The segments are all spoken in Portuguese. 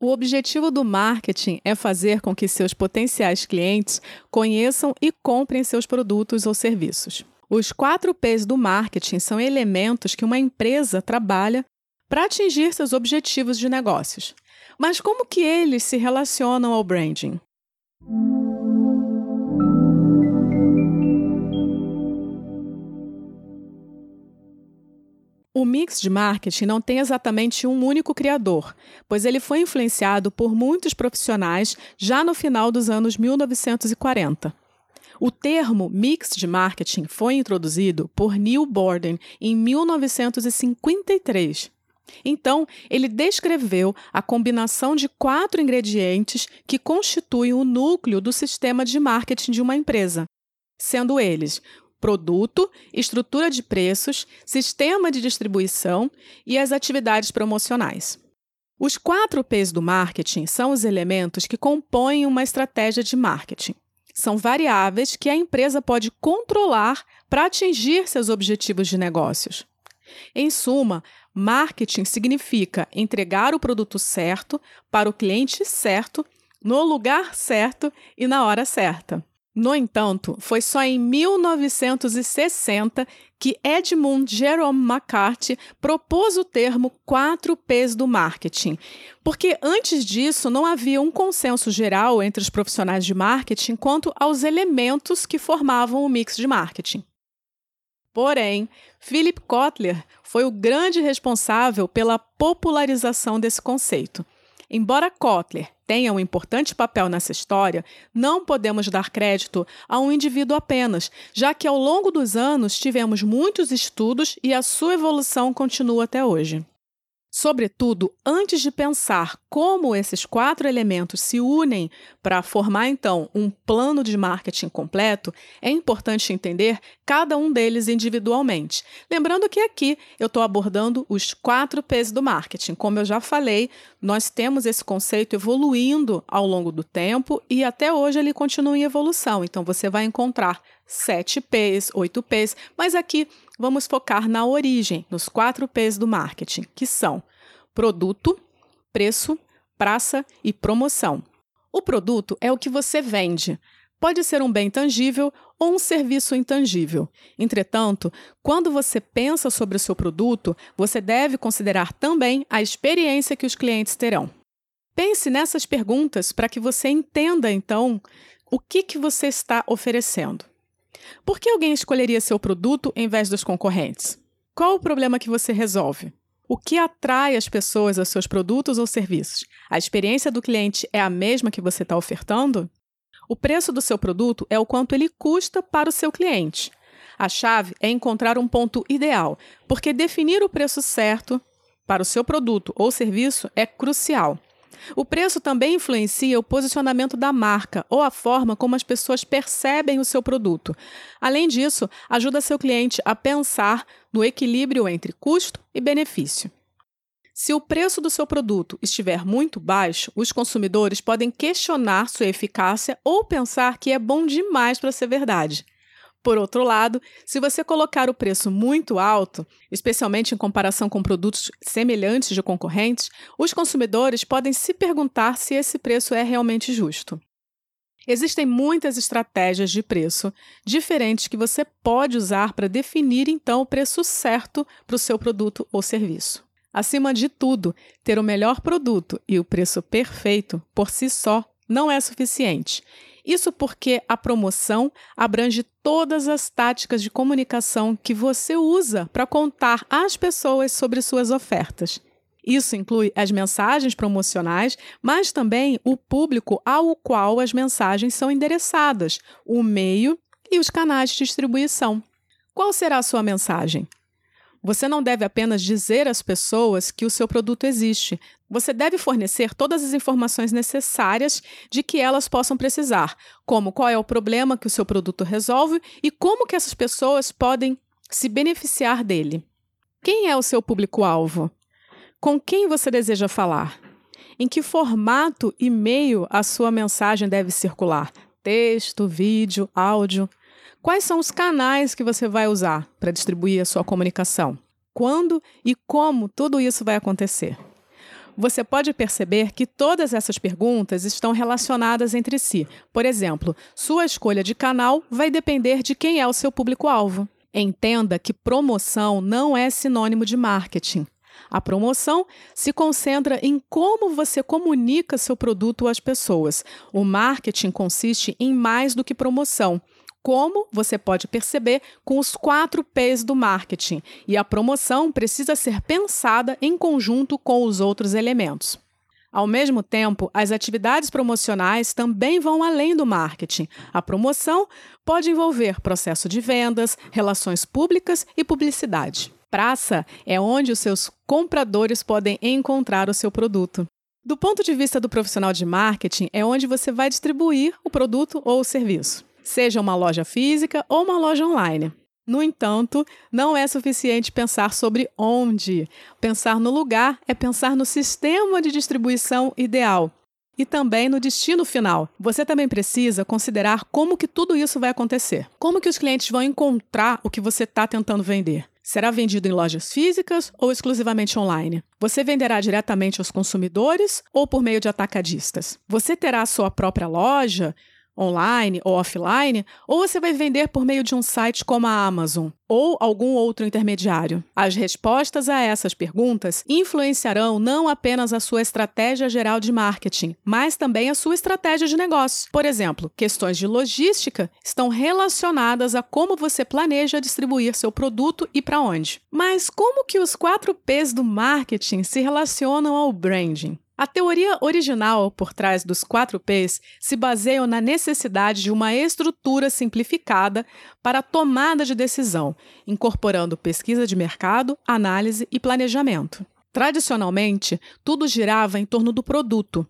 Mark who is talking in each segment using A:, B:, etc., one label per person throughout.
A: O objetivo do marketing é fazer com que seus potenciais clientes conheçam e comprem seus produtos ou serviços. Os quatro P's do marketing são elementos que uma empresa trabalha para atingir seus objetivos de negócios. Mas como que eles se relacionam ao branding? O mix de marketing não tem exatamente um único criador, pois ele foi influenciado por muitos profissionais já no final dos anos 1940. O termo mix de marketing foi introduzido por Neil Borden em 1953. Então, ele descreveu a combinação de quatro ingredientes que constituem o núcleo do sistema de marketing de uma empresa, sendo eles produto, estrutura de preços, sistema de distribuição e as atividades promocionais. Os quatro P's do marketing são os elementos que compõem uma estratégia de marketing. São variáveis que a empresa pode controlar para atingir seus objetivos de negócios. Em suma, marketing significa entregar o produto certo para o cliente certo, no lugar certo e na hora certa. No entanto, foi só em 1960 que Edmund Jerome McCarthy propôs o termo 4 P's do marketing, porque antes disso não havia um consenso geral entre os profissionais de marketing quanto aos elementos que formavam o mix de marketing. Porém, Philip Kotler foi o grande responsável pela popularização desse conceito. Embora Kotler tenha um importante papel nessa história, não podemos dar crédito a um indivíduo apenas, já que ao longo dos anos tivemos muitos estudos e a sua evolução continua até hoje. Sobretudo, antes de pensar como esses quatro elementos se unem para formar então um plano de marketing completo, é importante entender cada um deles individualmente. Lembrando que aqui eu estou abordando os quatro P's do marketing. Como eu já falei, nós temos esse conceito evoluindo ao longo do tempo e até hoje ele continua em evolução. Então você vai encontrar sete P's, oito P's, mas aqui vamos focar na origem, nos quatro P's do marketing, que são produto, preço, praça e promoção. O produto é o que você vende. Pode ser um bem tangível ou um serviço intangível. Entretanto, quando você pensa sobre o seu produto, você deve considerar também a experiência que os clientes terão. Pense nessas perguntas para que você entenda, então, o que, que você está oferecendo. Por que alguém escolheria seu produto em vez dos concorrentes? Qual o problema que você resolve? O que atrai as pessoas aos seus produtos ou serviços? A experiência do cliente é a mesma que você está ofertando? O preço do seu produto é o quanto ele custa para o seu cliente. A chave é encontrar um ponto ideal, porque definir o preço certo para o seu produto ou serviço é crucial. O preço também influencia o posicionamento da marca ou a forma como as pessoas percebem o seu produto. Além disso, ajuda seu cliente a pensar no equilíbrio entre custo e benefício. Se o preço do seu produto estiver muito baixo, os consumidores podem questionar sua eficácia ou pensar que é bom demais para ser verdade. Por outro lado, se você colocar o preço muito alto, especialmente em comparação com produtos semelhantes de concorrentes, os consumidores podem se perguntar se esse preço é realmente justo. Existem muitas estratégias de preço diferentes que você pode usar para definir então o preço certo para o seu produto ou serviço. Acima de tudo, ter o melhor produto e o preço perfeito por si só não é suficiente. Isso porque a promoção abrange todas as táticas de comunicação que você usa para contar às pessoas sobre suas ofertas. Isso inclui as mensagens promocionais, mas também o público ao qual as mensagens são endereçadas, o meio e os canais de distribuição. Qual será a sua mensagem? Você não deve apenas dizer às pessoas que o seu produto existe. Você deve fornecer todas as informações necessárias de que elas possam precisar, como qual é o problema que o seu produto resolve e como que essas pessoas podem se beneficiar dele. Quem é o seu público-alvo? Com quem você deseja falar? Em que formato e meio a sua mensagem deve circular? Texto, vídeo, áudio? Quais são os canais que você vai usar para distribuir a sua comunicação? Quando e como tudo isso vai acontecer? Você pode perceber que todas essas perguntas estão relacionadas entre si. Por exemplo, sua escolha de canal vai depender de quem é o seu público-alvo. Entenda que promoção não é sinônimo de marketing. A promoção se concentra em como você comunica seu produto às pessoas. O marketing consiste em mais do que promoção como você pode perceber com os quatro P's do marketing, e a promoção precisa ser pensada em conjunto com os outros elementos. Ao mesmo tempo, as atividades promocionais também vão além do marketing. A promoção pode envolver processo de vendas, relações públicas e publicidade. Praça é onde os seus compradores podem encontrar o seu produto. Do ponto de vista do profissional de marketing, é onde você vai distribuir o produto ou o serviço, seja uma loja física ou uma loja online. No entanto, não é suficiente pensar sobre onde. Pensar no lugar é pensar no sistema de distribuição ideal e também no destino final. Você também precisa considerar como que tudo isso vai acontecer. Como que os clientes vão encontrar o que você está tentando vender. Será vendido em lojas físicas ou exclusivamente online? Você venderá diretamente aos consumidores ou por meio de atacadistas? Você terá a sua própria loja? Online ou offline, ou você vai vender por meio de um site como a Amazon ou algum outro intermediário? As respostas a essas perguntas influenciarão não apenas a sua estratégia geral de marketing, mas também a sua estratégia de negócio. Por exemplo, questões de logística estão relacionadas a como você planeja distribuir seu produto e para onde. Mas como que os quatro P's do marketing se relacionam ao branding? A teoria original por trás dos 4 Ps se baseia na necessidade de uma estrutura simplificada para a tomada de decisão, incorporando pesquisa de mercado, análise e planejamento. Tradicionalmente, tudo girava em torno do produto.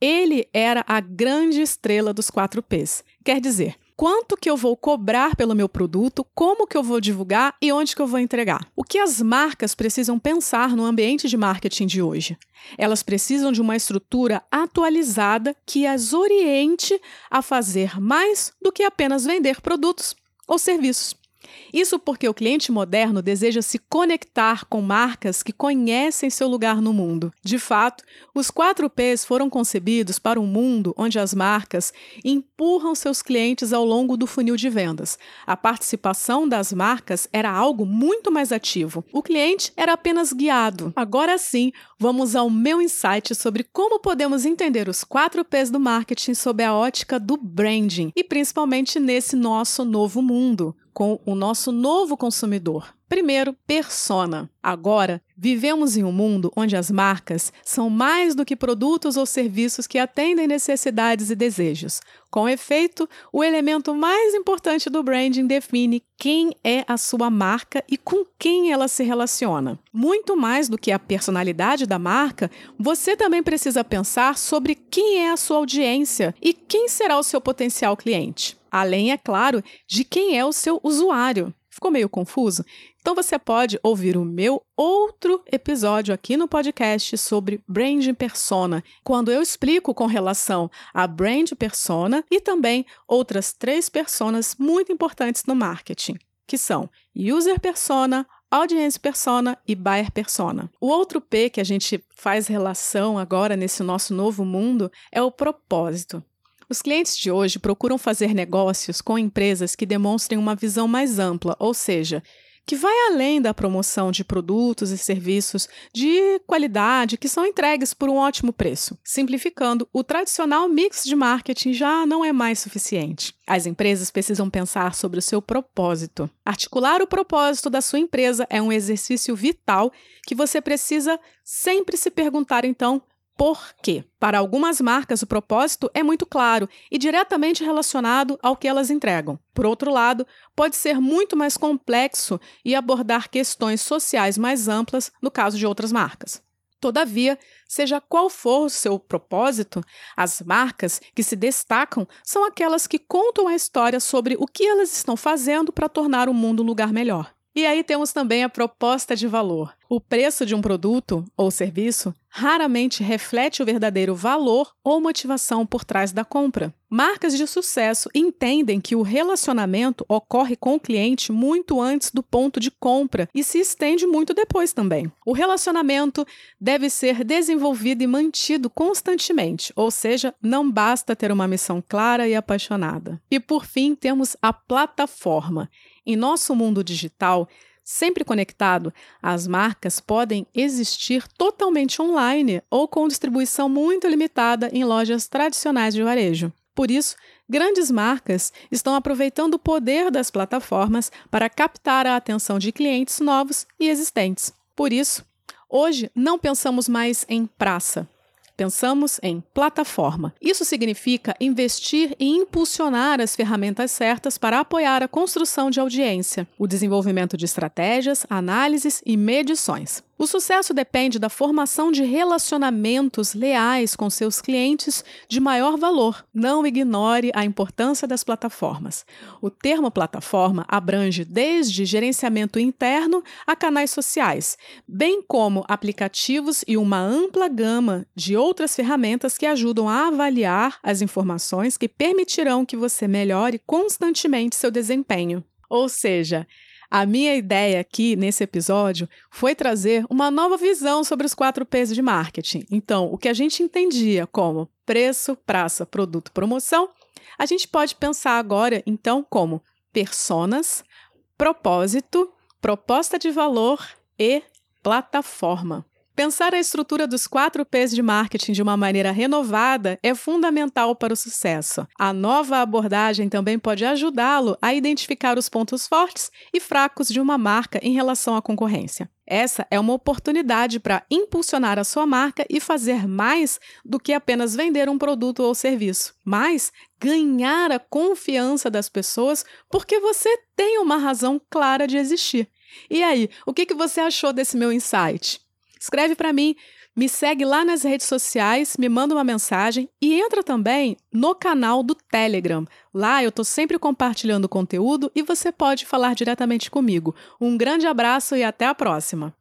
A: Ele era a grande estrela dos 4 Ps. Quer dizer, quanto que eu vou cobrar pelo meu produto, como que eu vou divulgar e onde que eu vou entregar. O que as marcas precisam pensar no ambiente de marketing de hoje? Elas precisam de uma estrutura atualizada que as oriente a fazer mais do que apenas vender produtos ou serviços. Isso porque o cliente moderno deseja se conectar com marcas que conhecem seu lugar no mundo. De fato, os 4 Ps foram concebidos para um mundo onde as marcas empurram seus clientes ao longo do funil de vendas. A participação das marcas era algo muito mais ativo. O cliente era apenas guiado. Agora sim, vamos ao meu insight sobre como podemos entender os 4 Ps do marketing sob a ótica do branding e principalmente nesse nosso novo mundo com o nosso novo consumidor. Primeiro, persona. Agora, vivemos em um mundo onde as marcas são mais do que produtos ou serviços que atendem necessidades e desejos. Com efeito, o elemento mais importante do branding define quem é a sua marca e com quem ela se relaciona. Muito mais do que a personalidade da marca, você também precisa pensar sobre quem é a sua audiência e quem será o seu potencial cliente além, é claro, de quem é o seu usuário. Ficou meio confuso? Então você pode ouvir o meu outro episódio aqui no podcast sobre branding persona, quando eu explico com relação a brand persona e também outras três personas muito importantes no marketing, que são user persona, audience persona e buyer persona. O outro P que a gente faz relação agora nesse nosso novo mundo é o propósito. Os clientes de hoje procuram fazer negócios com empresas que demonstrem uma visão mais ampla, ou seja, que vai além da promoção de produtos e serviços de qualidade que são entregues por um ótimo preço. Simplificando, o tradicional mix de marketing já não é mais suficiente. As empresas precisam pensar sobre o seu propósito. Articular o propósito da sua empresa é um exercício vital que você precisa sempre se perguntar, então, por quê? Para algumas marcas, o propósito é muito claro e diretamente relacionado ao que elas entregam. Por outro lado, pode ser muito mais complexo e abordar questões sociais mais amplas no caso de outras marcas. Todavia, seja qual for o seu propósito, as marcas que se destacam são aquelas que contam a história sobre o que elas estão fazendo para tornar o mundo um lugar melhor. E aí temos também a proposta de valor. O preço de um produto ou serviço raramente reflete o verdadeiro valor ou motivação por trás da compra. Marcas de sucesso entendem que o relacionamento ocorre com o cliente muito antes do ponto de compra e se estende muito depois também. O relacionamento deve ser desenvolvido e mantido constantemente, ou seja, não basta ter uma missão clara e apaixonada. E por fim, temos a plataforma. Em nosso mundo digital, Sempre conectado, as marcas podem existir totalmente online ou com distribuição muito limitada em lojas tradicionais de varejo. Por isso, grandes marcas estão aproveitando o poder das plataformas para captar a atenção de clientes novos e existentes. Por isso, hoje não pensamos mais em praça, Pensamos em plataforma. Isso significa investir e impulsionar as ferramentas certas para apoiar a construção de audiência, o desenvolvimento de estratégias, análises e medições. O sucesso depende da formação de relacionamentos leais com seus clientes de maior valor. Não ignore a importância das plataformas. O termo plataforma abrange desde gerenciamento interno a canais sociais, bem como aplicativos e uma ampla gama de outras ferramentas que ajudam a avaliar as informações que permitirão que você melhore constantemente seu desempenho. Ou seja, a minha ideia aqui nesse episódio foi trazer uma nova visão sobre os quatro P's de marketing. Então, o que a gente entendia como preço, praça, produto, promoção, a gente pode pensar agora então como personas, propósito, proposta de valor e plataforma. Pensar a estrutura dos quatro P's de marketing de uma maneira renovada é fundamental para o sucesso. A nova abordagem também pode ajudá-lo a identificar os pontos fortes e fracos de uma marca em relação à concorrência. Essa é uma oportunidade para impulsionar a sua marca e fazer mais do que apenas vender um produto ou serviço, mas ganhar a confiança das pessoas porque você tem uma razão clara de existir. E aí, o que, que você achou desse meu insight? Escreve para mim, me segue lá nas redes sociais, me manda uma mensagem e entra também no canal do Telegram. Lá eu estou sempre compartilhando conteúdo e você pode falar diretamente comigo. Um grande abraço e até a próxima!